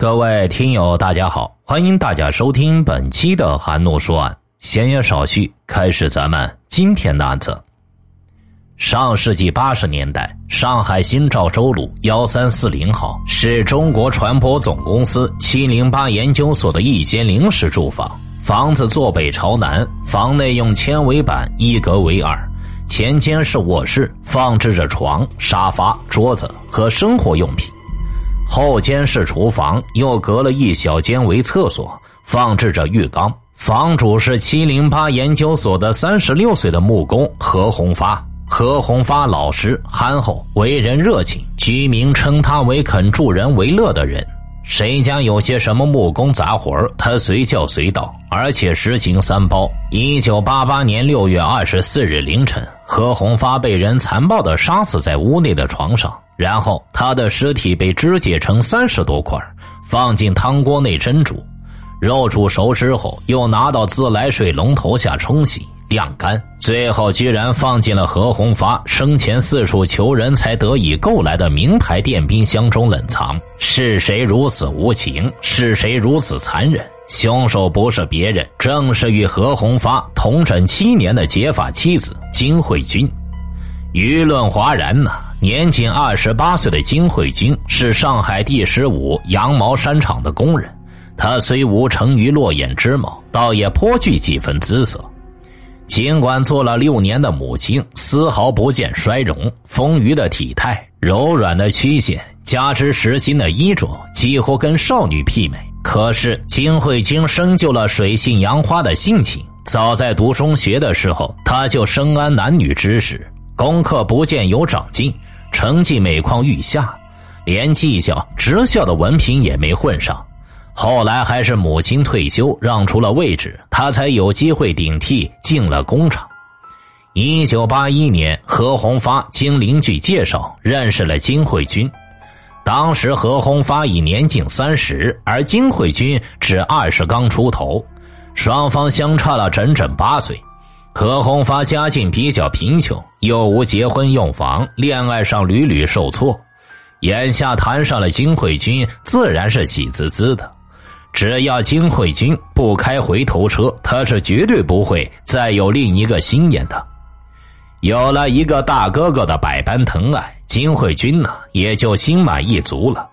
各位听友，大家好，欢迎大家收听本期的韩诺说案。闲言少叙，开始咱们今天的案子。上世纪八十年代，上海新肇州路幺三四零号是中国船舶总公司七零八研究所的一间临时住房。房子坐北朝南，房内用纤维板一隔为二，前间是卧室，放置着床、沙发、桌子和生活用品。后间是厨房，又隔了一小间为厕所，放置着浴缸。房主是七零八研究所的三十六岁的木工何红发。何红发老实憨厚，为人热情，居民称他为肯助人为乐的人。谁家有些什么木工杂活他随叫随到，而且实行三包。一九八八年六月二十四日凌晨，何红发被人残暴的杀死在屋内的床上。然后，他的尸体被肢解成三十多块，放进汤锅内蒸煮。肉煮熟之后，又拿到自来水龙头下冲洗晾干。最后，居然放进了何红发生前四处求人才得以购来的名牌电冰箱中冷藏。是谁如此无情？是谁如此残忍？凶手不是别人，正是与何红发同枕七年的结发妻子金慧君。舆论哗然呐！年仅二十八岁的金慧君是上海第十五羊毛衫厂的工人。他虽无成于落雁之貌，倒也颇具几分姿色。尽管做了六年的母亲，丝毫不见衰容，丰腴的体态、柔软的曲线，加之实心的衣着，几乎跟少女媲美。可是金慧君生就了水性杨花的性情。早在读中学的时候，他就深谙男女之事，功课不见有长进。成绩每况愈下，连技校、职校的文凭也没混上。后来还是母亲退休，让出了位置，他才有机会顶替进了工厂。一九八一年，何鸿发经邻居介绍认识了金慧君。当时何鸿发已年近三十，而金慧君只二十刚出头，双方相差了整整八岁。何红发家境比较贫穷，又无结婚用房，恋爱上屡屡受挫。眼下谈上了金慧君，自然是喜滋滋的。只要金慧君不开回头车，他是绝对不会再有另一个心眼的。有了一个大哥哥的百般疼爱，金慧君呢也就心满意足了。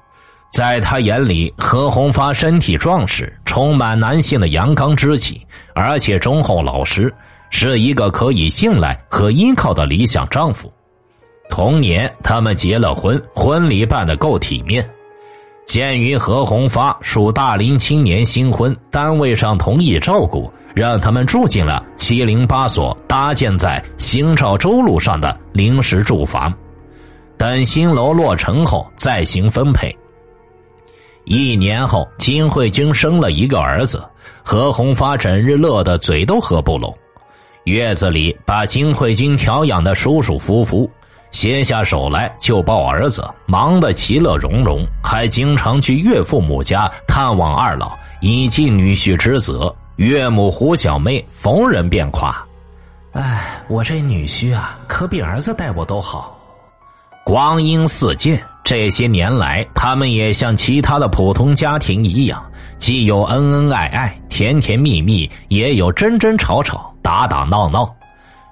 在他眼里，何红发身体壮实，充满男性的阳刚之气，而且忠厚老实。是一个可以信赖和依靠的理想丈夫。同年，他们结了婚，婚礼办得够体面。鉴于何鸿发属大龄青年新婚，单位上同意照顾，让他们住进了七零八所搭建在新赵州路上的临时住房，等新楼落成后再行分配。一年后，金慧君生了一个儿子，何红发整日乐得嘴都合不拢。月子里把金慧君调养的舒舒服服，歇下手来就抱儿子，忙得其乐融融，还经常去岳父母家探望二老，以尽女婿之责。岳母胡小妹逢人便夸：“哎，我这女婿啊，可比儿子待我都好。”光阴似箭，这些年来，他们也像其他的普通家庭一样，既有恩恩爱爱、甜甜蜜蜜，也有争争吵吵。打打闹闹，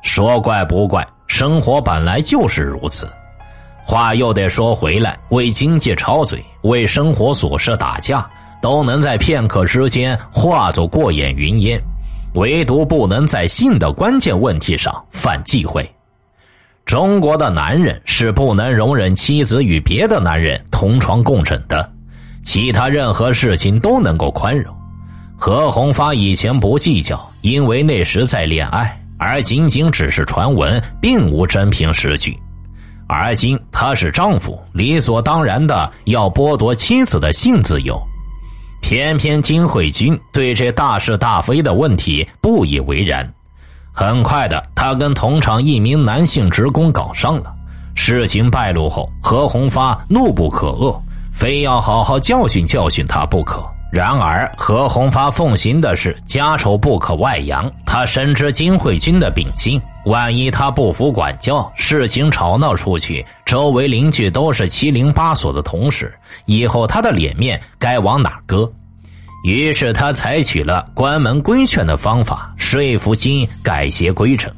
说怪不怪，生活本来就是如此。话又得说回来，为经济吵嘴，为生活琐事打架，都能在片刻之间化作过眼云烟，唯独不能在性的关键问题上犯忌讳。中国的男人是不能容忍妻子与别的男人同床共枕的，其他任何事情都能够宽容。何鸿发以前不计较，因为那时在恋爱，而仅仅只是传闻，并无真凭实据。而今他是丈夫，理所当然的要剥夺妻子的性自由。偏偏金慧君对这大是大非的问题不以为然。很快的，他跟同厂一名男性职工搞上了。事情败露后，何鸿发怒不可遏，非要好好教训教训他不可。然而何鸿发奉行的是家丑不可外扬，他深知金惠君的秉性，万一他不服管教，事情吵闹出去，周围邻居都是七零八所的同事，以后他的脸面该往哪搁？于是他采取了关门规劝的方法，说服金改邪归正。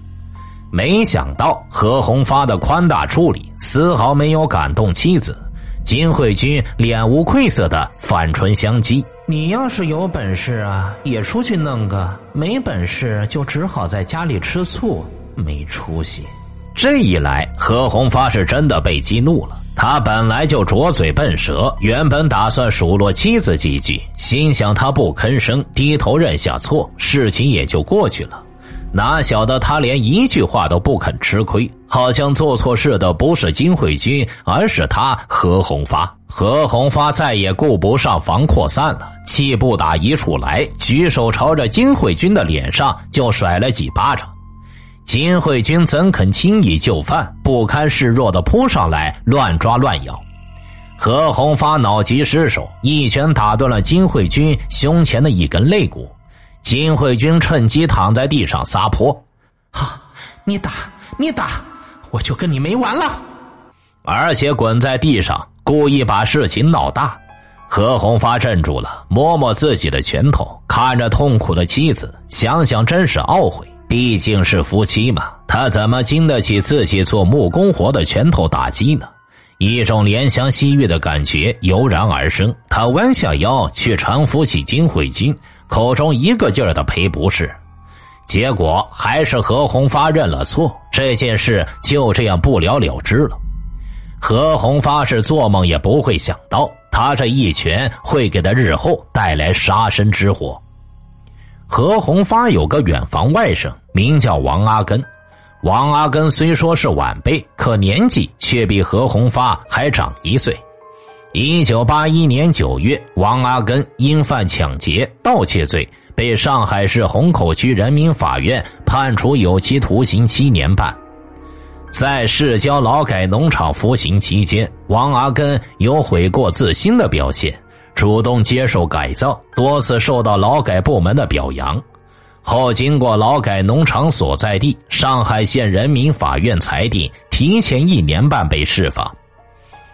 没想到何鸿发的宽大处理丝毫没有感动妻子。金惠君脸无愧色的反唇相讥：“你要是有本事啊，也出去弄个；没本事就只好在家里吃醋，没出息。”这一来，何红发是真的被激怒了。他本来就拙嘴笨舌，原本打算数落妻子几句，心想他不吭声，低头认下错，事情也就过去了。哪晓得他连一句话都不肯吃亏，好像做错事的不是金慧君，而是他何红发。何红发再也顾不上防扩散了，气不打一处来，举手朝着金慧君的脸上就甩了几巴掌。金慧君怎肯轻易就范，不堪示弱的扑上来乱抓乱咬。何鸿发脑急失手，一拳打断了金慧君胸前的一根肋骨。金慧君趁机躺在地上撒泼，哈，你打你打，我就跟你没完了！而且滚在地上，故意把事情闹大。何鸿发镇住了，摸摸自己的拳头，看着痛苦的妻子，想想真是懊悔。毕竟是夫妻嘛，他怎么经得起自己做木工活的拳头打击呢？一种怜香惜玉的感觉油然而生，他弯下腰去搀扶起金慧君。口中一个劲儿的赔不是，结果还是何红发认了错，这件事就这样不了了之了。何红发是做梦也不会想到，他这一拳会给他日后带来杀身之祸。何红发有个远房外甥，名叫王阿根。王阿根虽说是晚辈，可年纪却比何红发还长一岁。一九八一年九月，王阿根因犯抢劫、盗窃罪，被上海市虹口区人民法院判处有期徒刑七年半。在市郊劳改农场服刑期间，王阿根有悔过自新的表现，主动接受改造，多次受到劳改部门的表扬。后经过劳改农场所在地上海县人民法院裁定，提前一年半被释放。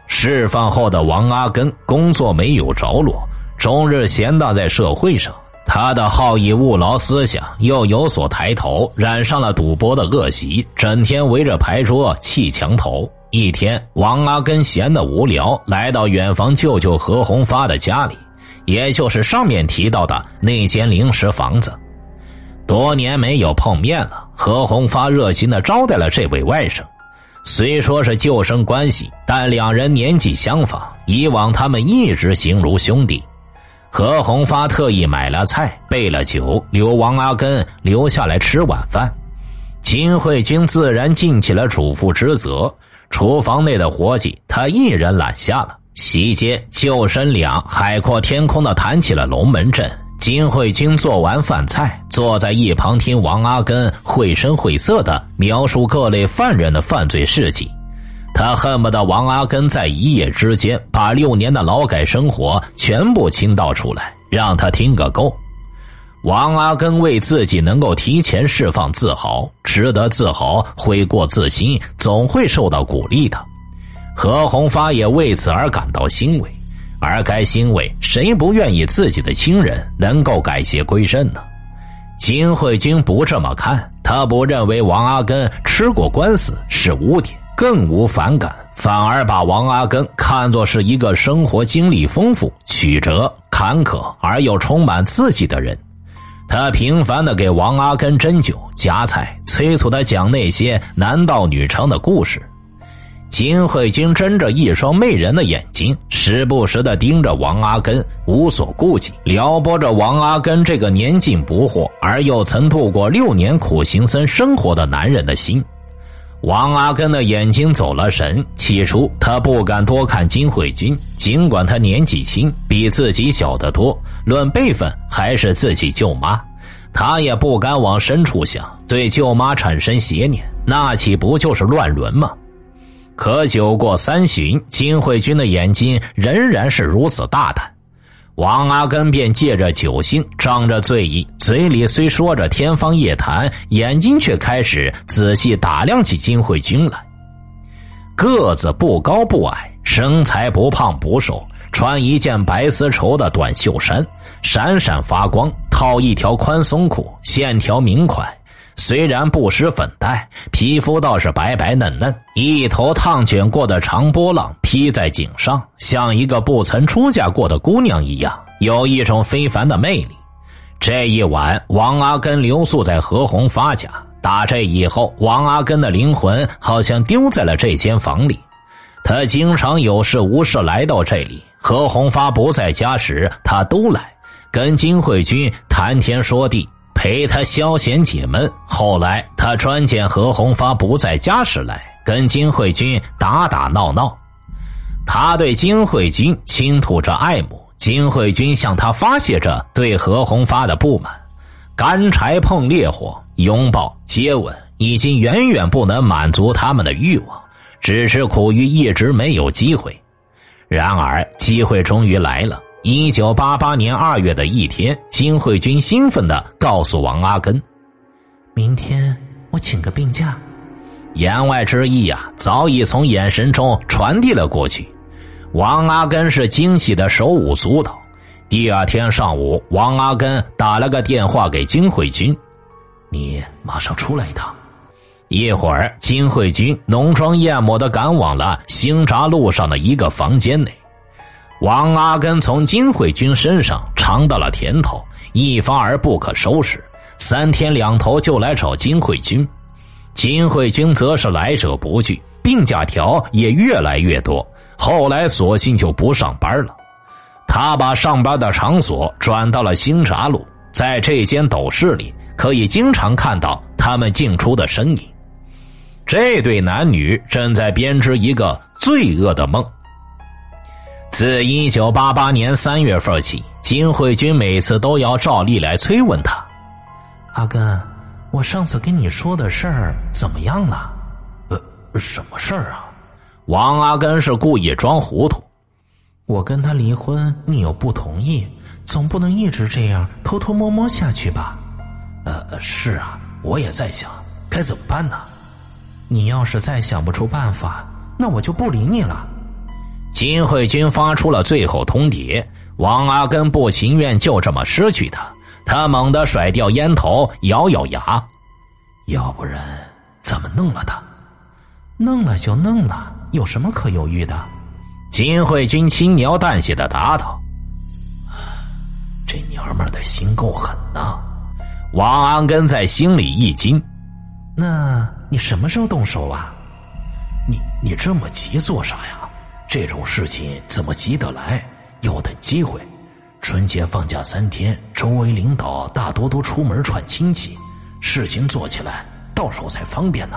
释放后的王阿根工作没有着落，终日闲荡在社会上。他的好逸恶劳思想又有所抬头，染上了赌博的恶习，整天围着牌桌砌墙头。一天，王阿根闲得无聊，来到远房舅舅何鸿发的家里，也就是上面提到的那间临时房子。多年没有碰面了，何鸿发热情的招待了这位外甥。虽说是旧生关系，但两人年纪相仿，以往他们一直形如兄弟。何鸿发特意买了菜，备了酒，留王阿根留下来吃晚饭。金惠君自然尽起了主妇职责，厨房内的活计他一人揽下了。席间，救生两海阔天空的谈起了龙门阵。金惠君做完饭菜，坐在一旁听王阿根绘声绘色的描述各类犯人的犯罪事迹。他恨不得王阿根在一夜之间把六年的劳改生活全部倾倒出来，让他听个够。王阿根为自己能够提前释放自豪，值得自豪，悔过自新，总会受到鼓励的。何红发也为此而感到欣慰。而该欣慰，谁不愿意自己的亲人能够改邪归正呢？金慧君不这么看，他不认为王阿根吃过官司是污点，更无反感，反而把王阿根看作是一个生活经历丰富、曲折坎坷而又充满刺激的人。他频繁的给王阿根斟酒夹菜，催促他讲那些男盗女娼的故事。金慧君睁着一双媚人的眼睛，时不时的盯着王阿根，无所顾忌，撩拨着王阿根这个年近不惑而又曾度过六年苦行僧生活的男人的心。王阿根的眼睛走了神。起初，他不敢多看金慧君，尽管他年纪轻，比自己小得多，论辈分还是自己舅妈，他也不敢往深处想，对舅妈产生邪念，那岂不就是乱伦吗？可酒过三巡，金慧君的眼睛仍然是如此大胆。王阿根便借着酒兴，仗着醉意，嘴里虽说着天方夜谭，眼睛却开始仔细打量起金慧君来。个子不高不矮，身材不胖不瘦，穿一件白丝绸的短袖衫，闪闪发光，套一条宽松裤，线条明快。虽然不施粉黛，皮肤倒是白白嫩嫩。一头烫卷过的长波浪披在颈上，像一个不曾出嫁过的姑娘一样，有一种非凡的魅力。这一晚，王阿根留宿在何红发家。打这以后，王阿根的灵魂好像丢在了这间房里。他经常有事无事来到这里。何红发不在家时，他都来跟金慧君谈天说地。陪他消闲解闷。后来他专见何红发不在家时来跟金慧君打打闹闹。他对金慧君倾吐着爱慕，金慧君向他发泄着对何红发的不满。干柴碰烈火，拥抱接吻已经远远不能满足他们的欲望，只是苦于一直没有机会。然而机会终于来了。一九八八年二月的一天，金慧君兴奋的告诉王阿根：“明天我请个病假。”言外之意呀，早已从眼神中传递了过去。王阿根是惊喜的手舞足蹈。第二天上午，王阿根打了个电话给金慧君：“你马上出来一趟。”一会儿，金慧君浓妆艳抹的赶往了新闸路上的一个房间内。王阿根从金慧君身上尝到了甜头，一发而不可收拾，三天两头就来找金慧君。金慧君则是来者不拒，病假条也越来越多。后来索性就不上班了，他把上班的场所转到了新闸路，在这间斗室里可以经常看到他们进出的身影。这对男女正在编织一个罪恶的梦。自一九八八年三月份起，金慧君每次都要照例来催问他：“阿根，我上次跟你说的事儿怎么样了？”“呃，什么事儿啊？”王阿根是故意装糊涂。“我跟他离婚，你又不同意，总不能一直这样偷偷摸摸下去吧？”“呃，是啊，我也在想该怎么办呢。你要是再想不出办法，那我就不理你了。”金慧君发出了最后通牒，王阿根不情愿就这么失去他，他猛地甩掉烟头，咬咬牙，要不然咱们弄了他，弄了就弄了，有什么可犹豫的？金慧君轻描淡写的答道：“这娘们的心够狠呐。”王阿根在心里一惊：“那你什么时候动手啊？你你这么急做啥呀？”这种事情怎么急得来？要等机会。春节放假三天，周围领导大多都出门串亲戚，事情做起来到时候才方便呢。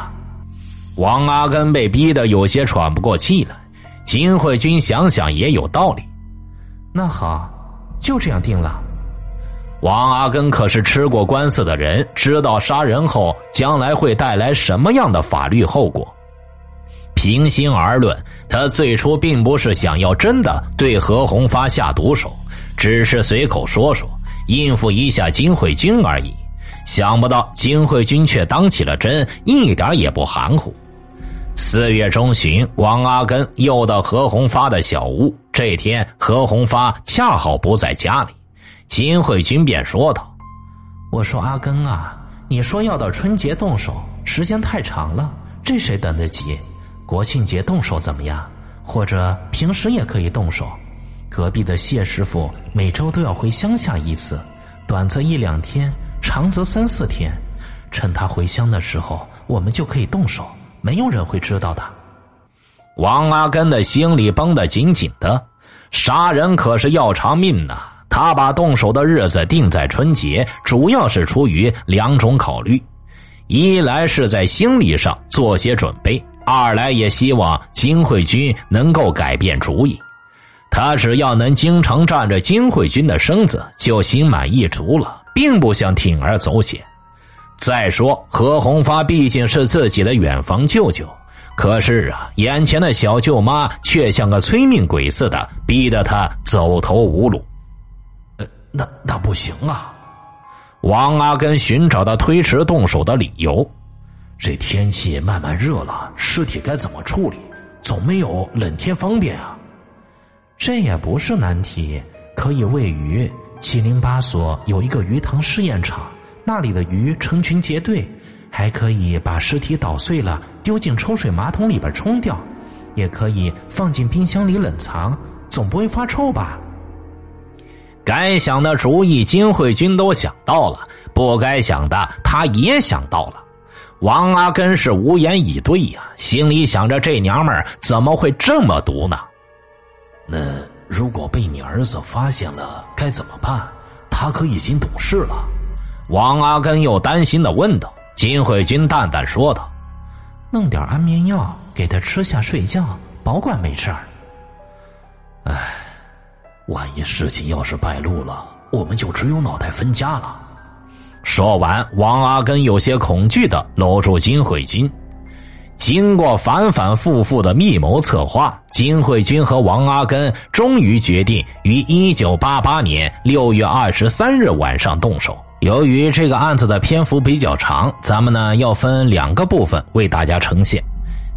王阿根被逼得有些喘不过气来。金慧君想想也有道理，那好，就这样定了。王阿根可是吃过官司的人，知道杀人后将来会带来什么样的法律后果。平心而论，他最初并不是想要真的对何红发下毒手，只是随口说说，应付一下金慧君而已。想不到金慧君却当起了真，一点也不含糊。四月中旬，王阿根又到何红发的小屋。这天，何红发恰好不在家里，金慧君便说道：“我说阿根啊，你说要到春节动手，时间太长了，这谁等得及？”国庆节动手怎么样？或者平时也可以动手。隔壁的谢师傅每周都要回乡下一次，短则一两天，长则三四天。趁他回乡的时候，我们就可以动手，没有人会知道的。王阿根的心里绷得紧紧的，杀人可是要偿命呐。他把动手的日子定在春节，主要是出于两种考虑：一来是在心理上做些准备。二来也希望金慧君能够改变主意，他只要能经常占着金慧君的身子，就心满意足了，并不想铤而走险。再说何红发毕竟是自己的远房舅舅，可是啊，眼前的小舅妈却像个催命鬼似的，逼得他走投无路。那那不行啊！王阿根寻找到推迟动手的理由。这天气慢慢热了，尸体该怎么处理？总没有冷天方便啊。这也不是难题，可以喂鱼。七零八所有一个鱼塘试验场，那里的鱼成群结队。还可以把尸体捣碎了丢进抽水马桶里边冲掉，也可以放进冰箱里冷藏，总不会发臭吧？该想的主意金慧君都想到了，不该想的他也想到了。王阿根是无言以对呀，心里想着这娘们儿怎么会这么毒呢？那如果被你儿子发现了该怎么办？他可已经懂事了。王阿根又担心的问道。金慧君淡淡说道：“弄点安眠药给他吃下睡觉，保管没事儿。唉，万一事情要是败露了，我们就只有脑袋分家了。”说完，王阿根有些恐惧的搂住金慧君。经过反反复复的密谋策划，金慧君和王阿根终于决定于一九八八年六月二十三日晚上动手。由于这个案子的篇幅比较长，咱们呢要分两个部分为大家呈现。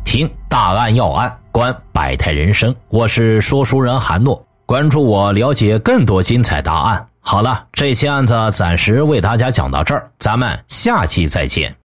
听大案要案，观百态人生。我是说书人韩诺，关注我，了解更多精彩答案。好了，这期案子暂时为大家讲到这儿，咱们下期再见。